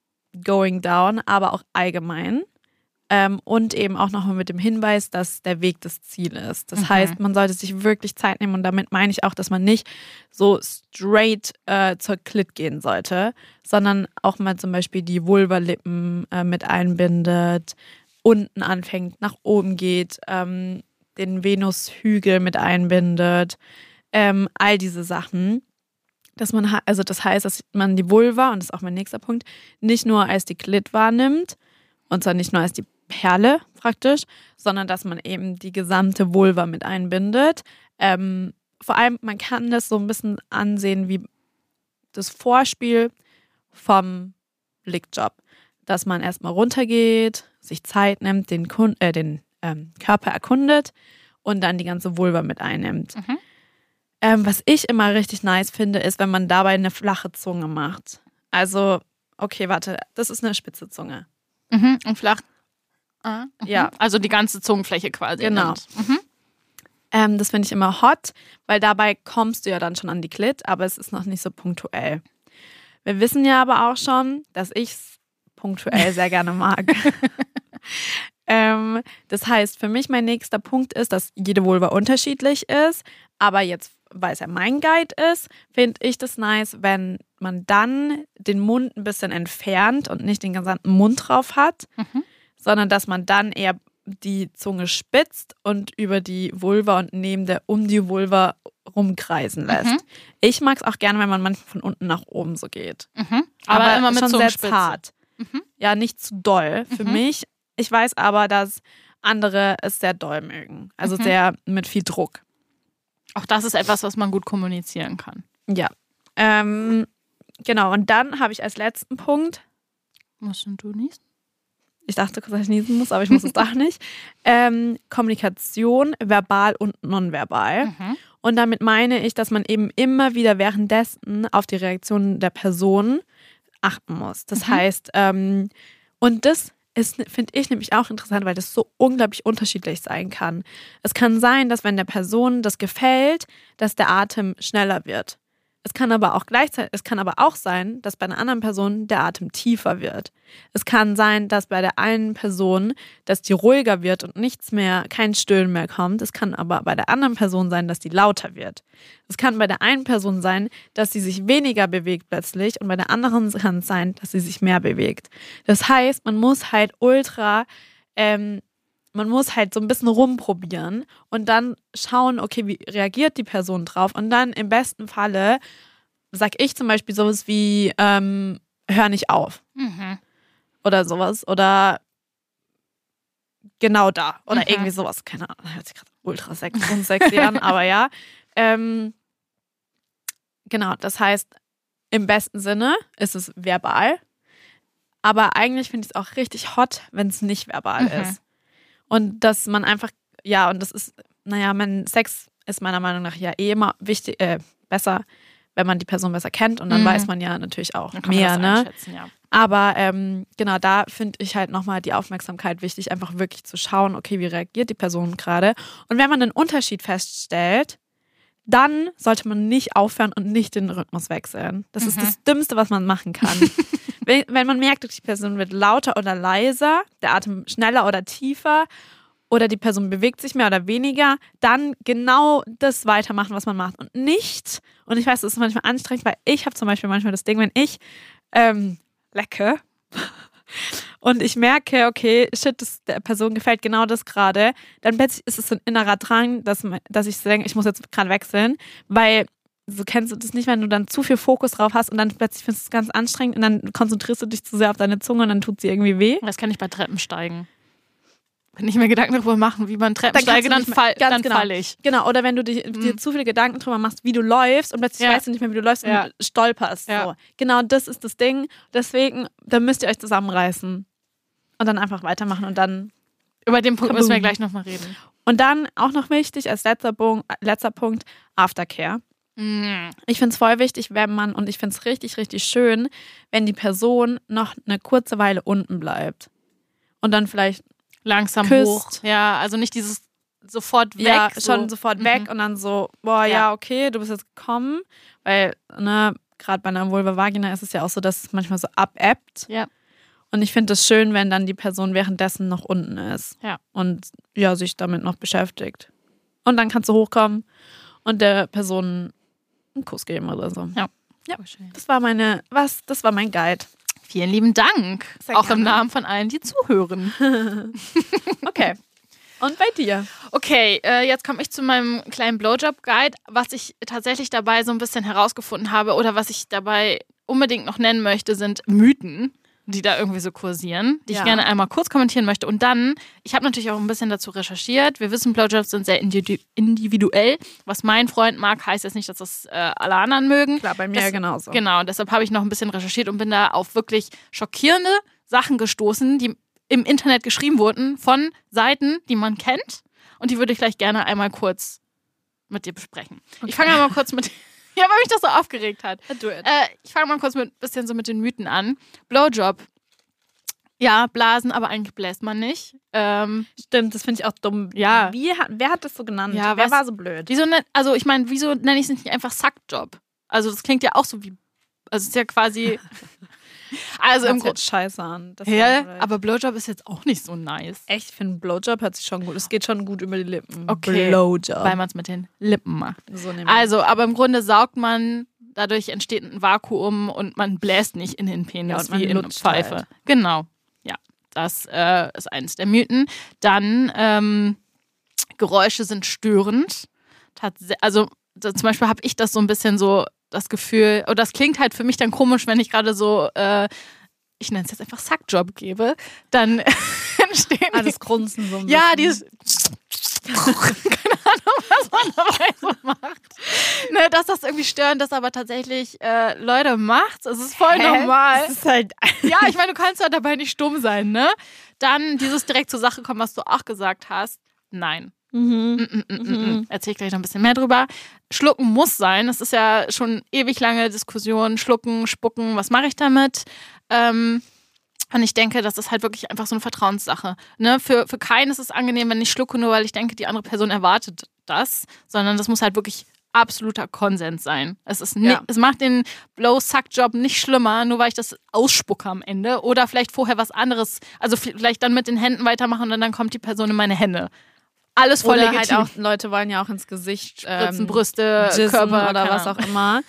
C: Going Down, aber auch allgemein. Ähm, und eben auch nochmal mit dem Hinweis, dass der Weg das Ziel ist. Das
A: Mhm.
C: heißt, man sollte sich wirklich Zeit nehmen und damit meine ich auch, dass man nicht so straight äh, zur Klit gehen sollte, sondern auch mal zum Beispiel die Vulvalippen äh, mit einbindet, unten anfängt, nach oben geht, ähm, den Venushügel mit einbindet, ähm, all diese Sachen dass man, also das heißt, dass man die Vulva, und das ist auch mein nächster Punkt, nicht nur als die Klit wahrnimmt, und zwar nicht nur als die Perle praktisch, sondern dass man eben die gesamte Vulva mit einbindet. Ähm, vor allem, man kann das so ein bisschen ansehen wie das Vorspiel vom Blickjob, dass man erstmal runtergeht, sich Zeit nimmt, den, Kun äh, den ähm, Körper erkundet und dann die ganze Vulva mit einnimmt.
A: Mhm.
C: Ähm, was ich immer richtig nice finde, ist, wenn man dabei eine flache Zunge macht. Also, okay, warte, das ist eine spitze Zunge.
A: Mhm. Und flach. Ah, mhm.
C: Ja.
A: Also die ganze Zungenfläche quasi.
C: Genau.
A: Mhm.
C: Ähm, das finde ich immer hot, weil dabei kommst du ja dann schon an die Klit, aber es ist noch nicht so punktuell. Wir wissen ja aber auch schon, dass ich es punktuell sehr gerne mag. ähm, das heißt, für mich mein nächster Punkt ist, dass jede Vulva unterschiedlich ist, aber jetzt, weil es ja mein Guide ist, finde ich das nice, wenn man dann den Mund ein bisschen entfernt und nicht den gesamten Mund drauf hat,
A: Mhm.
C: sondern dass man dann eher die Zunge spitzt und über die Vulva und neben der um die Vulva rumkreisen lässt.
A: Mhm.
C: Ich mag es auch gerne, wenn man manchmal von unten nach oben so geht.
A: Mhm. Aber, immer mit
C: schon sehr zart.
A: Mhm.
C: Ja, nicht zu doll für
A: Mhm.
C: mich. Ich weiß aber, dass andere es sehr doll mögen. Also
A: Mhm.
C: sehr mit viel Druck.
A: Auch das ist etwas, was man gut kommunizieren kann.
C: Ja. Ähm, genau, und dann habe ich als letzten Punkt,
A: Musst du niesen?
C: ich dachte kurz, dass ich niesen muss, aber ich muss es doch nicht, ähm, Kommunikation, verbal und nonverbal.
A: Mhm.
C: Und damit meine ich, dass man eben immer wieder währenddessen auf die Reaktion der Person achten muss. Das
A: Mhm.
C: heißt, ähm, und das ist, finde ich nämlich auch interessant, weil das so unglaublich unterschiedlich sein kann. Es kann sein, dass wenn der Person das gefällt, dass der Atem schneller wird. Es kann aber auch gleichzeitig, es kann aber auch sein, dass bei einer anderen Person der Atem tiefer wird. Es kann sein, dass bei der einen Person, dass die ruhiger wird und nichts mehr, kein Stöhnen mehr kommt. Es kann aber bei der anderen Person sein, dass die lauter wird. Es kann bei der einen Person sein, dass sie sich weniger bewegt plötzlich und bei der anderen kann es sein, dass sie sich mehr bewegt. Das heißt, man muss halt ultra ähm, man muss halt so ein bisschen rumprobieren und dann schauen, okay, wie reagiert die Person drauf? Und dann im besten Falle sag ich zum Beispiel sowas wie, ähm, hör nicht auf
A: Mhm.
C: oder sowas oder genau da oder
A: Mhm.
C: irgendwie sowas. Keine Ahnung, hört sich gerade ultra sexy, an, aber ja. Ähm, genau, das heißt, im besten Sinne ist es verbal, aber eigentlich finde ich es auch richtig hot, wenn es nicht verbal
A: Mhm.
C: ist. Und dass man einfach, ja, und das ist, naja, mein Sex ist meiner Meinung nach ja eh immer wichtig, äh, besser, wenn man die Person besser kennt und dann
A: Mhm.
C: weiß man ja natürlich auch mehr, ne?
A: ja.
C: Aber ähm, genau, da finde ich halt nochmal die Aufmerksamkeit wichtig, einfach wirklich zu schauen, okay, wie reagiert die Person gerade. Und wenn man einen Unterschied feststellt, dann sollte man nicht aufhören und nicht den Rhythmus wechseln. Das ist das Dümmste, was man machen kann. wenn, wenn man merkt, die Person wird lauter oder leiser, der Atem schneller oder tiefer oder die Person bewegt sich mehr oder weniger, dann genau das weitermachen, was man macht. Und nicht, und ich weiß, das ist manchmal anstrengend, weil ich habe zum Beispiel manchmal das Ding, wenn ich ähm, lecke und ich merke, okay, shit, das, der Person gefällt genau das gerade, dann plötzlich ist es so ein innerer Drang, dass, dass ich denke, ich muss jetzt gerade wechseln, weil so kennst du das nicht, wenn du dann zu viel Fokus drauf hast und dann plötzlich findest du es ganz anstrengend und dann konzentrierst du dich zu sehr auf deine Zunge und dann tut sie irgendwie weh.
A: Das kann ich bei Treppensteigen. Wenn ich mir Gedanken darüber machen, wie man Treppen
C: Dann
A: steige, dann, fall,
C: ganz
A: dann
C: genau.
A: falle ich.
C: Genau, oder wenn du dich, dir zu viele Gedanken drüber machst, wie du läufst und plötzlich
A: Ja.
C: weißt du nicht mehr, wie du läufst
A: Ja.
C: und stolperst.
A: Ja.
C: So. Genau das ist das Ding. Deswegen, da müsst ihr euch zusammenreißen und dann einfach weitermachen und dann
A: Über den Punkt müssen wir
C: Kaboom.
A: gleich nochmal reden.
C: und dann auch noch wichtig als letzter Punkt, letzter Punkt Aftercare.
A: Mm.
C: Ich finde es voll wichtig, wenn man, und ich finde es richtig, richtig schön, wenn die Person noch eine kurze Weile unten bleibt. Und dann vielleicht,
A: Langsam
C: Küsst.
A: hoch. Ja, also nicht dieses sofort weg.
C: ja,
A: so.
C: schon sofort weg
A: Mhm.
C: und dann so, boah, ja,
A: Ja.
C: okay, du bist jetzt gekommen. Weil, ne, gerade bei einer Vulva Vagina ist es ja auch so, dass es manchmal so abebbt.
A: Ja.
C: Und ich finde es schön, wenn dann die Person währenddessen noch unten ist.
A: Ja.
C: Und ja, sich damit noch beschäftigt. Und dann kannst du hochkommen und der Person einen Kuss geben oder so. Ja.
A: Ja. schön.
C: Das war meine, was? Das war mein Guide.
A: Vielen lieben Dank.
C: Sehr
A: Auch im
C: gerne.
A: Namen von allen, die zuhören.
C: Okay. Und bei dir?
A: Okay, äh, jetzt komme ich zu meinem kleinen Blowjob-Guide, was ich tatsächlich dabei so ein bisschen herausgefunden habe oder was ich dabei unbedingt noch nennen möchte, sind Mythen, die da irgendwie so kursieren, die
C: Ja.
A: ich gerne einmal kurz kommentieren möchte. Und dann, ich habe natürlich auch ein bisschen dazu recherchiert. Wir wissen, Blowjobs sind sehr individu- individuell. Was mein Freund mag, heißt jetzt nicht, dass das äh, alle anderen mögen.
C: Klar, bei mir
A: Das-
C: genauso.
A: Genau, und deshalb habe ich noch ein bisschen recherchiert und bin da auf wirklich schockierende Sachen gestoßen, die im Internet geschrieben wurden von Seiten, die man kennt. Und die würde ich gleich gerne einmal kurz mit dir besprechen. Ich fange mal kurz mit. Ja, weil mich das so aufgeregt hat. Äh, ich fange mal kurz mit bisschen so mit den Mythen an. Blowjob. Ja, blasen, aber eigentlich bläst man nicht. Ähm,
C: Stimmt, das finde ich auch dumm.
A: Ja.
C: Wie wer hat das so genannt?
A: Ja,
C: wer
A: was-
C: war so blöd?
A: wieso ne, also ich meine, wieso nenne ich es nicht einfach Sackjob? Also das klingt ja auch so wie. Also es ist ja quasi. Also im Grunde.
C: scheiße an.
A: Ja, aber Blowjob ist jetzt auch nicht so nice.
C: echt, ich finde Blowjob hört sich schon gut. Es geht schon gut über die Lippen.
A: Okay.
C: Blowjob.
A: Weil man es mit den Lippen macht.
C: so
A: Also, aber im Grunde saugt man, dadurch entsteht ein Vakuum und man bläst nicht in den
C: Ja,
A: Penis
C: man
A: wie in eine Pfeife.
C: halt.
A: Genau. Ja, das äh, ist eines der Mythen. Dann, ähm, Geräusche sind störend. Tats also, zum Beispiel habe ich das so ein bisschen so das Gefühl, oder das klingt halt für mich dann komisch, wenn ich gerade so, äh, ich nenne es jetzt einfach Sackjob gebe, dann entstehen
C: ah, das Grunzen so ein
A: ja,
C: bisschen.
A: dieses. Keine Ahnung, was man dabei so macht. Ne, dass das irgendwie störend ist, aber tatsächlich, äh, Leute, macht's. Es ist voll
C: Hä?
A: normal.
C: Ist halt.
A: Ja, ich meine, du kannst ja dabei nicht stumm sein, ne? Dann dieses direkt zur Sache kommen, was du auch gesagt hast. Nein.
C: Mhm.
A: Mm, mm, mm, mm, mm. Erzähl ich gleich noch ein bisschen mehr drüber. Schlucken muss sein. Das ist ja schon ewig lange Diskussion. Schlucken, spucken, was mache ich damit? Ähm, und ich denke, das ist halt wirklich einfach so eine Vertrauenssache. Ne? Für, für keinen ist es angenehm, wenn ich schlucke, nur weil ich denke, die andere Person erwartet das, sondern das muss halt wirklich absoluter Konsens sein. Es, ist ni-
C: Ja.
A: es macht den Blow-Suck-Job nicht schlimmer, nur weil ich das ausspucke am Ende oder vielleicht vorher was anderes, also vielleicht dann mit den Händen weitermachen und dann kommt die Person in meine Hände. Alles voll
C: Oder
A: legitim.
C: halt auch, Leute wollen ja auch ins Gesicht
A: Spritzen,
C: ähm,
A: Brüste,
C: jizzen
A: Körper
C: oder was auch immer.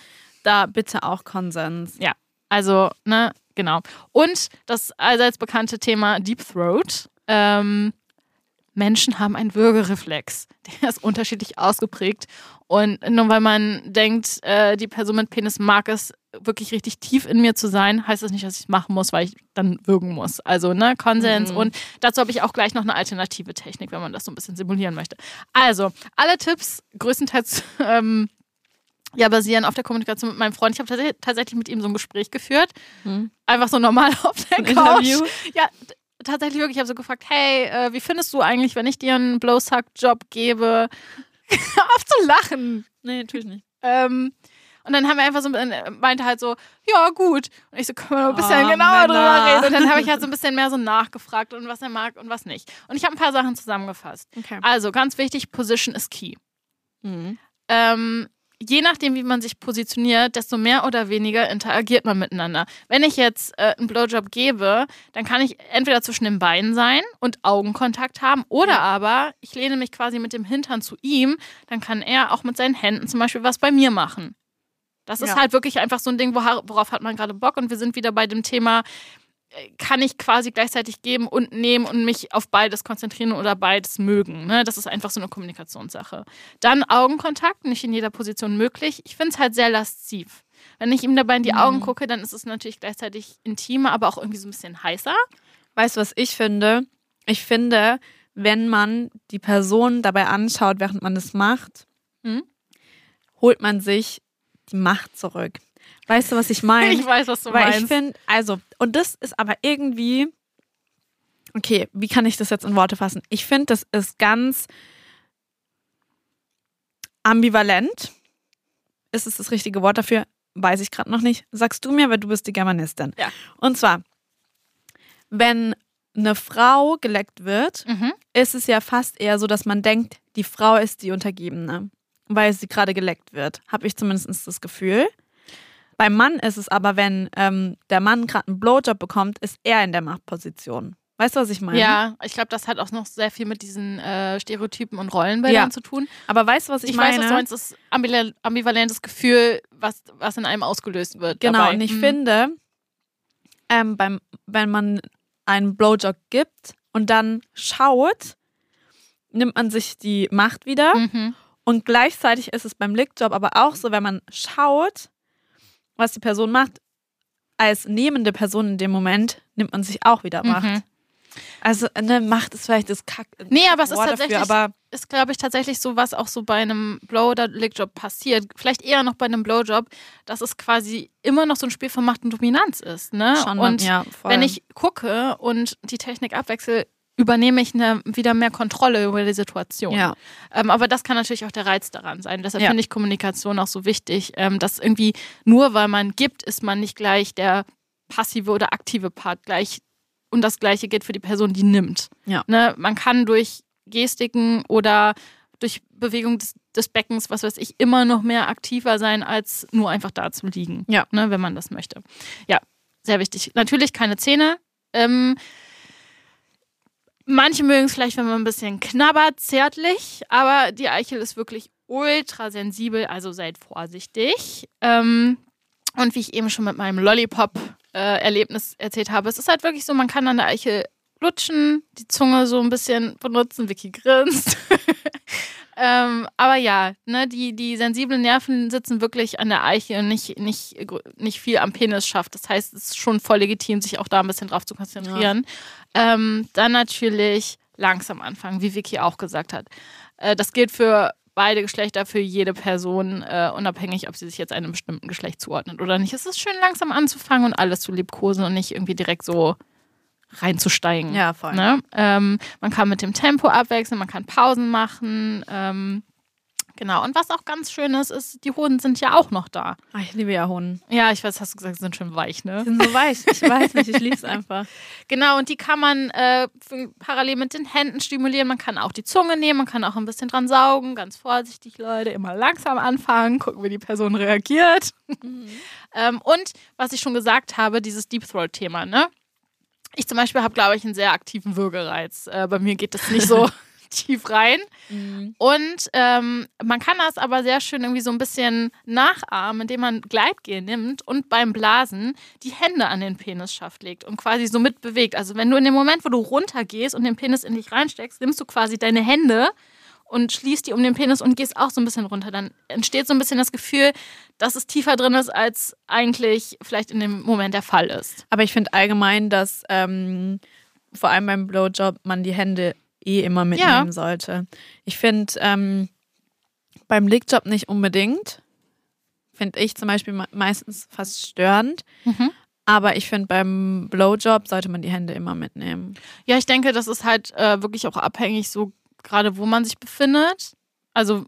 C: Da bitte auch Konsens.
A: Ja, also, ne, genau. Und das allseits bekannte Thema Deep Throat. Ähm, Menschen haben einen Würgereflex. Der ist unterschiedlich ausgeprägt. Und nur weil man denkt, äh, die Person mit Penis mag es, wirklich richtig tief in mir zu sein, heißt das nicht, dass ich es machen muss, weil ich dann würgen muss. Also, ne, Konsens.
C: Mhm.
A: Und dazu habe ich auch gleich noch eine alternative Technik, wenn man das so ein bisschen simulieren möchte. Also, alle Tipps größtenteils ähm, ja, basieren auf der Kommunikation mit meinem Freund. Ich habe tats tatsächlich mit ihm so ein Gespräch geführt.
C: Hm.
A: Einfach so normal auf der
C: Ein
A: Couch.
C: Interview?
A: Ja, tatsächlich wirklich. Ich habe so gefragt, hey, äh, wie findest du eigentlich, wenn ich dir einen Blowsuck-Job gebe? Auf zu lachen.
C: Nee, natürlich nicht.
A: Ähm, Und dann haben wir einfach so, meinte halt so, ja, gut. Und ich so, können wir noch ein bisschen
C: Oh,
A: genauer
C: Männer.
A: drüber reden. Und dann habe ich halt so ein bisschen mehr so nachgefragt und was er mag und was nicht. Und ich habe ein paar Sachen zusammengefasst.
C: Okay.
A: Also, ganz wichtig, Position is key.
C: Mhm.
A: Ähm, je nachdem, wie man sich positioniert, desto mehr oder weniger interagiert man miteinander. Wenn ich jetzt äh, einen Blowjob gebe, dann kann ich entweder zwischen den Beinen sein und Augenkontakt haben oder aber ich lehne mich quasi mit dem Hintern zu ihm, dann kann er auch mit seinen Händen zum Beispiel was bei mir machen. Das ist
C: Ja.
A: halt wirklich einfach so ein Ding, worauf hat man gerade Bock und wir sind wieder bei dem Thema, äh, kann ich quasi gleichzeitig geben und nehmen und mich auf beides konzentrieren oder beides mögen. Ne? Das ist einfach so eine Kommunikationssache. Dann Augenkontakt, nicht in jeder Position möglich. Ich finde es halt sehr lasziv. Wenn ich ihm dabei in die
C: Mhm.
A: Augen gucke, dann ist es natürlich gleichzeitig intimer, aber auch irgendwie so ein bisschen heißer.
C: Weißt du, was ich finde? Ich finde, wenn man die Person dabei anschaut, während man es macht,
A: Hm?
C: holt man sich die Macht zurück. Weißt du, was ich meine?
A: Ich weiß, was du
C: Weil
A: meinst.
C: ich finde, also, und das ist aber irgendwie, okay, wie kann ich das jetzt in Worte fassen? Ich finde, das ist ganz ambivalent. Ist es das richtige Wort dafür? Weiß ich gerade noch nicht. Sagst du mir, weil du bist die Germanistin.
A: Ja.
C: Und zwar, wenn eine Frau geleckt wird,
A: mhm.
C: ist es ja fast eher so, dass man denkt, die Frau ist die Untergebene, weil sie gerade geleckt wird. Habe ich zumindest das Gefühl. Beim Mann ist es aber, wenn ähm, der Mann gerade einen Blowjob bekommt, ist er in der Machtposition. Weißt du, was ich meine?
A: Ja, ich glaube, das hat auch noch sehr viel mit diesen äh, Stereotypen und Rollenbildern
C: Ja.
A: zu tun.
C: Aber weißt du, was ich,
A: Ich,
C: meine?
A: weiß, was du meinst, das ist ambivalen- ambivalentes Gefühl, was, was in einem ausgelöst wird.
C: Genau,
A: dabei.
C: und ich
A: Mhm.
C: finde, ähm, beim, wenn man einen Blowjob gibt und dann schaut, nimmt man sich die Macht wieder.
A: Mhm.
C: Und gleichzeitig ist es beim Lickjob aber auch so, wenn man schaut, was die Person macht, als nehmende Person in dem Moment nimmt man sich auch wieder Macht.
A: Mhm.
C: Also ne, Macht ist vielleicht das Kack.
A: Nee, aber es ist
C: Wort
A: tatsächlich,
C: Dafür, aber
A: ist, glaube ich, tatsächlich so, was auch so bei einem Blow- oder Lickjob passiert. Vielleicht eher noch bei einem Blowjob, dass es quasi immer noch so ein Spiel von Macht und Dominanz ist. Ne?
C: schon
A: und
C: ja,
A: wenn ich gucke und die Technik abwechsel, übernehme ich eine, wieder mehr Kontrolle über die Situation.
C: ja.
A: Ähm, aber das kann natürlich auch der Reiz daran sein. Deshalb
C: Ja.
A: finde ich Kommunikation auch so wichtig, ähm, dass irgendwie nur weil man gibt, ist man nicht gleich der passive oder aktive Part gleich. Und das Gleiche gilt für die Person, die nimmt.
C: Ja.
A: Ne? Man kann durch Gestiken oder durch Bewegung des, des Beckens, was weiß ich, immer noch mehr aktiver sein, als nur einfach da zu liegen.
C: Ja.
A: Ne? Wenn man das möchte. Ja, sehr wichtig. Natürlich keine Zähne. Ähm, Manche mögen es vielleicht, wenn man ein bisschen knabbert, zärtlich, aber die Eichel ist wirklich ultra sensibel, also seid vorsichtig. Ähm, und wie ich eben schon mit meinem Lollipop-Erlebnis erzählt habe, es ist halt wirklich so, man kann an der Eichel lutschen, die Zunge so ein bisschen benutzen, Vicky grinst. ähm, aber ja, ne, die, die sensiblen Nerven sitzen wirklich an der Eichel und nicht, nicht, nicht viel am Penis schafft. Das heißt, es ist schon voll legitim, sich auch da ein bisschen drauf zu konzentrieren. Ähm, dann natürlich langsam anfangen, wie Vicky auch gesagt hat. Äh, das gilt für beide Geschlechter, für jede Person, äh, unabhängig, ob sie sich jetzt einem bestimmten Geschlecht zuordnet oder nicht. Es ist schön, langsam anzufangen und alles zu liebkosen und nicht irgendwie direkt so reinzusteigen.
C: Ja, voll.
A: Ne? Ähm, man kann mit dem Tempo abwechseln, man kann Pausen machen. Ähm, genau. Und was auch ganz schön ist, ist, die Hoden sind ja auch noch da.
C: Ach, ich liebe ja Hunden.
A: Ja, ich weiß, hast du gesagt, sie sind schön weich, ne?
C: Die sind so weich. Ich weiß nicht, ich liebe es einfach.
A: Genau, und die kann man äh, parallel mit den Händen stimulieren. Man kann auch die Zunge nehmen, man kann auch ein bisschen dran saugen. Ganz vorsichtig, Leute, immer langsam anfangen, gucken, wie die Person reagiert. ähm, und was ich schon gesagt habe, dieses Deep Throat-Thema, ne? Ich zum Beispiel habe, glaube ich, einen sehr aktiven Würgereiz. Äh, bei mir geht das nicht so tief rein. Und ähm, man kann das aber sehr schön irgendwie so ein bisschen nachahmen, indem man Gleitgel nimmt und beim Blasen die Hände an den Penisschaft legt und quasi so mitbewegt. Also wenn du in dem Moment, wo du runtergehst und den Penis in dich reinsteckst, nimmst du quasi deine Hände und schließt die um den Penis und gehst auch so ein bisschen runter. Dann entsteht so ein bisschen das Gefühl, dass es tiefer drin ist, als eigentlich vielleicht in dem Moment der Fall ist.
C: Aber ich finde allgemein, dass ähm, vor allem beim Blowjob man die Hände eh immer mitnehmen sollte. Ich finde ähm, beim Lickjob nicht unbedingt. Finde ich zum Beispiel me- meistens fast störend.
A: Mhm.
C: Aber ich finde, beim Blowjob sollte man die Hände immer mitnehmen.
A: Ja, ich denke, das ist halt äh, wirklich auch abhängig, so gerade wo man sich befindet. Also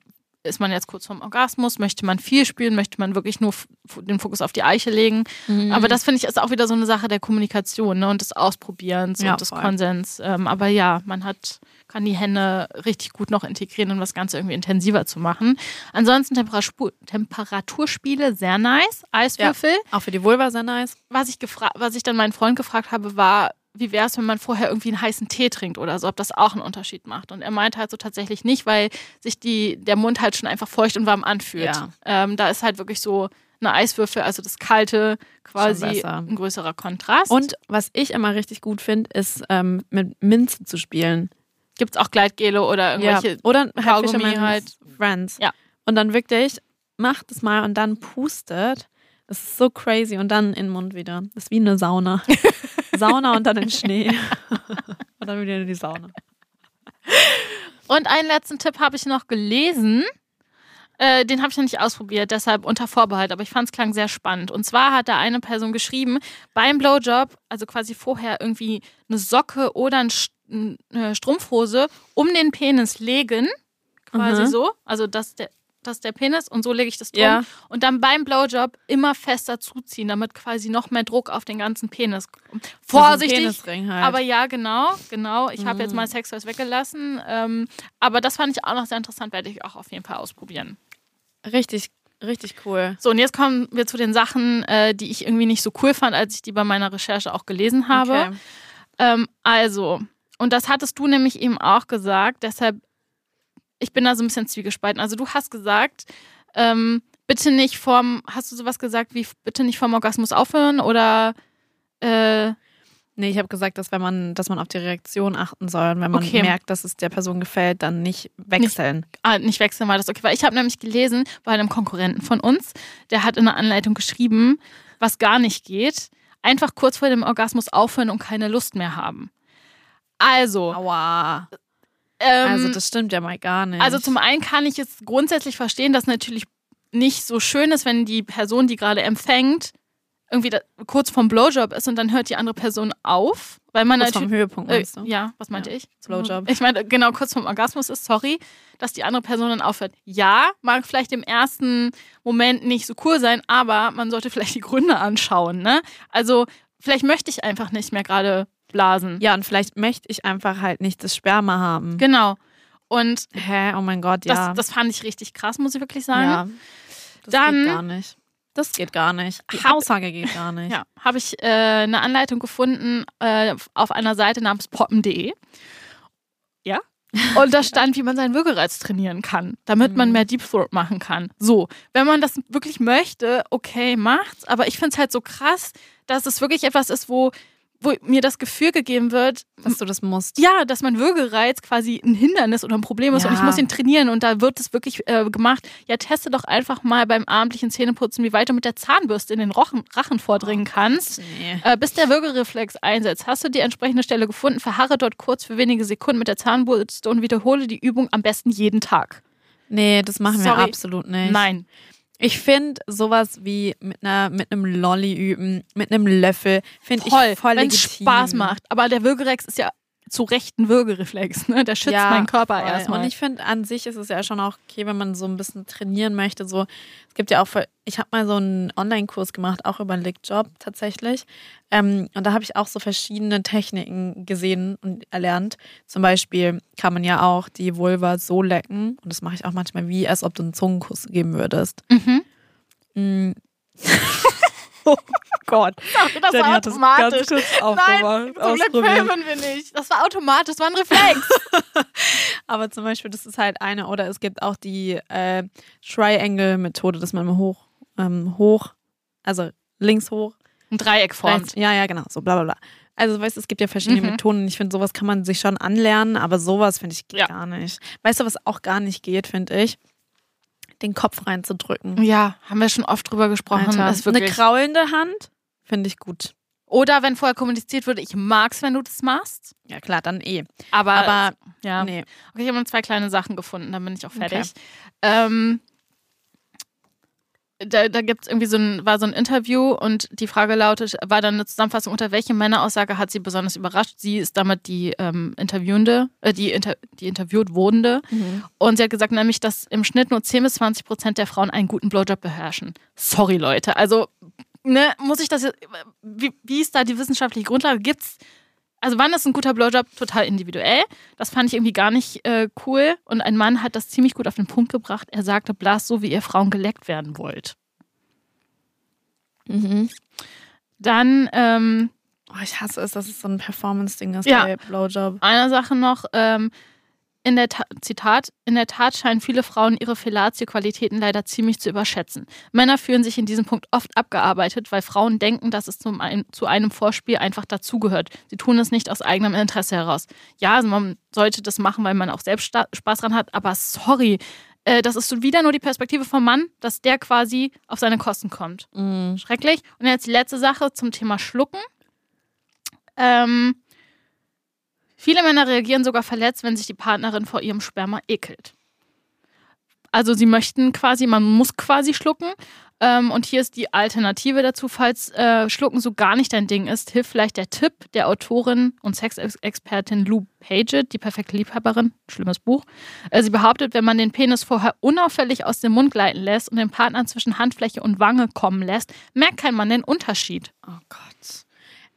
A: ist man jetzt kurz vorm Orgasmus? Möchte man viel spüren? Möchte man wirklich nur den Fokus auf die Eiche legen?
C: Mhm.
A: Aber das finde ich ist auch wieder so eine Sache der Kommunikation ne? und des Ausprobierens
C: Ja,
A: und des
C: voll.
A: Konsens. Ähm, aber ja, man hat, kann die Hände richtig gut noch integrieren, um das Ganze irgendwie intensiver zu machen. Ansonsten Temperatur, Temperaturspiele, sehr nice. Eiswürfel.
C: Auch für die Vulva sehr nice.
A: Was, ich was ich dann meinen Freund gefragt habe, war, wie wäre es, wenn man vorher irgendwie einen heißen Tee trinkt oder so, ob das auch einen Unterschied macht. Und er meinte halt so tatsächlich nicht, weil sich die, der Mund halt schon einfach feucht und warm anfühlt.
C: Ja.
A: Ähm, da ist halt wirklich so eine Eiswürfel, also das Kalte quasi ein größerer Kontrast.
C: Und was ich immer richtig gut finde, ist ähm, mit Minze zu spielen.
A: gibt es auch Gleitgele oder irgendwelche.
C: ja. Oder halt
A: halt.
C: Friends.
A: Ja.
C: Und dann wirklich, macht es mal und dann pustet. Das ist so crazy. Und dann in den Mund wieder. Das ist wie eine Sauna. Sauna und dann in Schnee. und dann wieder in die Sauna.
A: Und einen letzten Tipp habe ich noch gelesen. Äh, den habe ich noch nicht ausprobiert, deshalb unter Vorbehalt, aber ich fand es klang sehr spannend. Und zwar hat da eine Person geschrieben, beim Blowjob, also quasi vorher irgendwie eine Socke oder eine Strumpfhose um den Penis legen, quasi
C: Mhm.
A: so, also das der, das ist der Penis und so lege ich das drum.
C: Ja.
A: Und dann beim Blowjob immer fester zuziehen, damit quasi noch mehr Druck auf den ganzen Penis kommt. Vorsichtig,
C: Penisring halt.
A: aber ja, genau, genau. Ich habe jetzt
C: Mhm.
A: mal Sextoys weggelassen. Ähm, aber das fand ich auch noch sehr interessant, werde ich auch auf jeden Fall ausprobieren.
C: richtig, richtig cool.
A: So, und jetzt kommen wir zu den Sachen, äh, die ich irgendwie nicht so cool fand, als ich die bei meiner Recherche auch gelesen habe.
C: Okay.
A: Ähm, also, und das hattest du nämlich eben auch gesagt, deshalb, ich bin da so ein bisschen zwiegespalten. Also, du hast gesagt, ähm, bitte nicht vorm, hast du sowas gesagt wie, bitte nicht vorm Orgasmus aufhören oder, äh,
C: Nee, ich habe gesagt, dass wenn man, dass man auf die Reaktion achten soll und wenn man
A: Okay.
C: merkt, dass es der Person gefällt, dann nicht wechseln.
A: Ah, nicht wechseln war das okay. Weil ich habe nämlich gelesen bei einem Konkurrenten von uns, der hat in der Anleitung geschrieben, was gar nicht geht, einfach kurz vor dem Orgasmus aufhören und keine Lust mehr haben. Also,
C: Aua.
A: Ähm,
C: Also das stimmt ja mal gar nicht.
A: also zum einen kann ich jetzt grundsätzlich verstehen, dass natürlich nicht so schön ist, wenn die Person, die gerade empfängt, irgendwie da, kurz vom Blowjob ist und dann hört die andere Person auf, weil man
C: Kurz vom
A: natürlich
C: Höhepunkt
A: äh,
C: du?
A: ja, was meinte
C: Ja,
A: ich?
C: Blowjob.
A: Ich meine, genau, kurz vorm Orgasmus ist, sorry, dass die andere Person dann aufhört. Ja, mag vielleicht im ersten Moment nicht so cool sein, aber man sollte vielleicht die Gründe anschauen, ne? Also, vielleicht möchte ich einfach nicht mehr gerade blasen.
C: Ja, und vielleicht möchte ich einfach halt nicht das Sperma haben.
A: Genau. Und
C: Hä? Oh mein Gott,
A: das,
C: ja.
A: das fand ich richtig krass, muss ich wirklich sagen.
C: ja. Das
A: Dann-
C: geht gar nicht. Das geht gar nicht. Die
A: Hab-
C: Aussage geht gar nicht.
A: Ja, habe ich äh, eine Anleitung gefunden äh, auf einer Seite namens poppen.de. Ja. Und da stand, wie man seinen Würgereiz trainieren kann, damit man
C: Mhm.
A: mehr Deep Throat machen kann. So, wenn man das wirklich möchte, okay, macht's. Aber ich finde es halt so krass, dass es wirklich etwas ist, wo, wo mir das Gefühl gegeben wird,
C: Dass du das musst.
A: ja, dass mein Würgereiz quasi ein Hindernis oder ein Problem ist und
C: Ja.
A: ich muss ihn trainieren und da wird es wirklich äh, gemacht. Ja, teste doch einfach mal beim abendlichen Zähneputzen, wie weit du mit der Zahnbürste in den Rochen, Rachen vordringen kannst.
C: Nee.
A: Äh, bis der Würgereflex einsetzt, hast du die entsprechende Stelle gefunden, verharre dort kurz für wenige Sekunden mit der Zahnbürste und wiederhole die Übung am besten jeden Tag.
C: Nee, das machen wir
A: Sorry.
C: absolut nicht.
A: Nein.
C: Ich finde sowas wie mit einer mit einem Lolly üben, mit einem Löffel, finde ich voll
A: wenn es
C: legitim.
A: Spaß macht. Aber der Würgerex ist ja zu Recht ein Würgereflex. Ne? Der schützt
C: Ja,
A: meinen Körper
C: voll.
A: erstmal.
C: Und ich finde, an sich ist es ja schon auch okay, wenn man so ein bisschen trainieren möchte. So, es gibt ja auch, ich habe mal so einen Online-Kurs gemacht, auch über Lickjob tatsächlich. Ähm, und da habe ich auch so verschiedene Techniken gesehen und erlernt. Zum Beispiel kann man ja auch die Vulva so lecken. Und das mache ich auch manchmal wie, als ob du einen Zungenkuss geben würdest.
A: mhm.
C: Mm. Gott.
A: Das
C: Jenny
A: war
C: hat das
A: automatisch.
C: ganz kurz
A: Nein, zum Glück filmen wir nicht. Das war automatisch, das war ein Reflex.
C: Aber zum Beispiel, das ist halt eine, oder es gibt auch die äh, Triangle-Methode, dass man immer hoch, ähm, hoch, also links hoch,
A: ein Dreieck formt.
C: rechts, ja, ja, genau, so bla bla bla. Also, weißt du, es gibt ja verschiedene
A: Mhm.
C: Methoden ich finde, sowas kann man sich schon anlernen, aber sowas finde ich
A: Ja.
C: gar nicht. Weißt du, was auch gar nicht geht, finde ich? Den Kopf reinzudrücken.
A: Ja, haben wir schon oft drüber gesprochen.
C: Alter,
A: Ist
C: eine kraulende Hand finde ich gut.
A: Oder wenn vorher kommuniziert wurde, ich mag's, wenn du das machst.
C: Ja, klar, dann eh.
A: Aber,
C: Aber
A: ja.
C: nee.
A: Okay, ich habe noch zwei kleine Sachen gefunden, dann bin ich auch
C: Okay.
A: fertig. Ähm, da, da gibt es irgendwie so ein, war so ein Interview und die Frage lautet, war dann eine Zusammenfassung, unter welche Männeraussage hat sie besonders überrascht? Sie ist damit die ähm, Interviewende, äh, die, inter, die interviewt wurdende. Und sie hat gesagt, nämlich, dass im Schnitt nur 10 bis 20 Prozent der Frauen einen guten Blowjob beherrschen. Sorry, Leute. Also, ne, muss ich das jetzt, wie, wie ist da die wissenschaftliche Grundlage? Gibt's also wann ist ein guter Blowjob? Total individuell. Das fand ich irgendwie gar nicht äh, cool. Und ein Mann hat das ziemlich gut auf den Punkt gebracht. Er sagte, blas so, wie ihr Frauen geleckt werden wollt.
C: Mhm.
A: Dann ähm,
C: Oh, ich hasse es, dass es so ein Performance-Ding ist
A: Ja.
C: bei Blowjob.
A: eine Sache noch. Ähm, in der Ta Zitat, in der Tat scheinen viele Frauen ihre Fellatio-Qualitäten leider ziemlich zu überschätzen. Männer fühlen sich in diesem Punkt oft abgearbeitet, weil Frauen denken, dass es zum ein, zu einem Vorspiel einfach dazugehört. Sie tun es nicht aus eigenem Interesse heraus. Ja, also man sollte das machen, weil man auch selbst Spaß dran hat, aber sorry, äh, das ist wieder nur die Perspektive vom Mann, dass der quasi auf seine Kosten kommt.
C: Mhm.
A: Schrecklich. Und jetzt die letzte Sache zum Thema Schlucken. Ähm, viele Männer reagieren sogar verletzt, wenn sich die Partnerin vor ihrem Sperma ekelt. Also sie möchten quasi, man muss quasi schlucken. Ähm, und hier ist die Alternative dazu, falls äh, Schlucken so gar nicht dein Ding ist, hilft vielleicht der Tipp der Autorin und Sexexpertin Lou Paget, die perfekte Liebhaberin, schlimmes Buch. Äh, sie behauptet, wenn man den Penis vorher unauffällig aus dem Mund gleiten lässt und den Partner zwischen Handfläche und Wange kommen lässt, merkt kein Mann den Unterschied.
C: Oh Gott.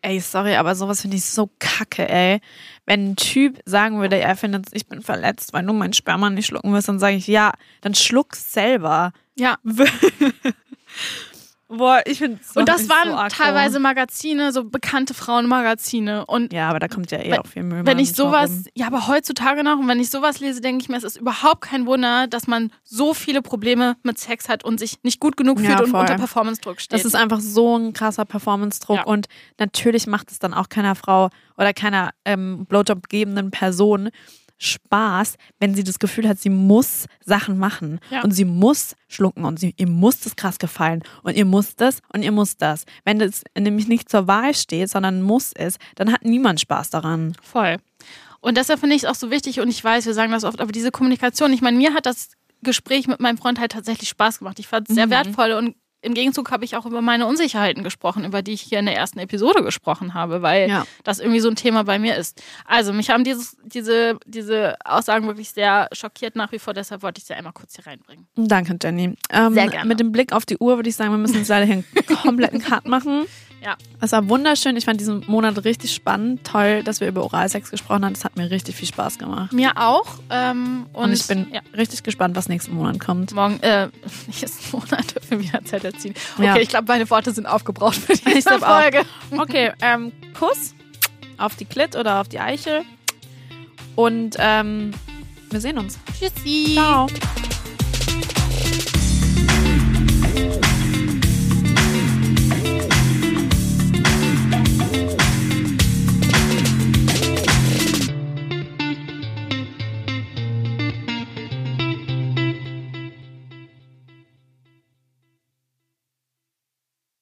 C: Ey, sorry, aber sowas finde ich so kacke, ey. Wenn ein Typ sagen würde, er findet, ich bin verletzt, weil du mein Sperma nicht schlucken wirst, dann sage ich, ja, dann schluck's selber.
A: Ja.
C: Boah, ich finde
A: Und das waren teilweise Magazine, so bekannte Frauenmagazine. Und
C: Ja, aber da kommt ja eh
A: Wenn-
C: auch viel Müll.
A: wenn ich sowas,
C: herum.
A: ja, aber heutzutage noch, und wenn ich sowas lese, denke ich mir, es ist überhaupt kein Wunder, dass man so viele Probleme mit Sex hat und sich nicht gut genug
C: Ja,
A: fühlt und
C: voll.
A: unter Performance-Druck steht.
C: Das ist einfach so ein krasser Performance-Druck
A: Ja.
C: und natürlich macht es dann auch keiner Frau oder keiner ähm, Blowjob gebenden Person Spaß, wenn sie das Gefühl hat, sie muss Sachen machen
A: Ja.
C: und sie muss schlucken und sie, ihr muss das krass gefallen und ihr muss das und ihr muss das. Wenn das nämlich nicht zur Wahl steht, sondern muss ist, dann hat niemand Spaß daran.
A: Voll. Und deshalb finde ich es auch so wichtig, und ich weiß, wir sagen das oft, aber diese Kommunikation, ich meine, mir hat das Gespräch mit meinem Freund halt tatsächlich Spaß gemacht. Ich fand es sehr
C: Mhm.
A: wertvoll und im Gegenzug habe ich auch über meine Unsicherheiten gesprochen, über die ich hier in der ersten Episode gesprochen habe, weil
C: Ja.
A: das irgendwie so ein Thema bei mir ist. Also, mich haben dieses, diese, diese Aussagen wirklich sehr schockiert nach wie vor, deshalb wollte ich sie einmal kurz hier reinbringen.
C: Danke, Jenny. Ähm,
A: Sehr gerne.
C: Mit dem Blick auf die Uhr würde ich sagen, wir müssen jetzt leider hier einen kompletten Cut machen.
A: Ja.
C: Es war wunderschön. Ich fand diesen Monat richtig spannend. Toll, dass wir über Oralsex gesprochen haben. Das hat mir richtig viel Spaß gemacht.
A: Mir auch. Ähm, und,
C: Und, ich bin
A: ja,
C: richtig gespannt, was nächsten Monat kommt.
A: morgen, äh, nächsten Monat dürfen wir wieder Zettel ziehen. Okay,
C: Ja.
A: ich glaube, meine Worte sind aufgebraucht für diese
C: Ich glaub auch.
A: Folge.
C: Okay, ähm, Kuss auf die Klit oder auf die Eichel. Und ähm, wir sehen uns.
A: Tschüssi.
C: Ciao.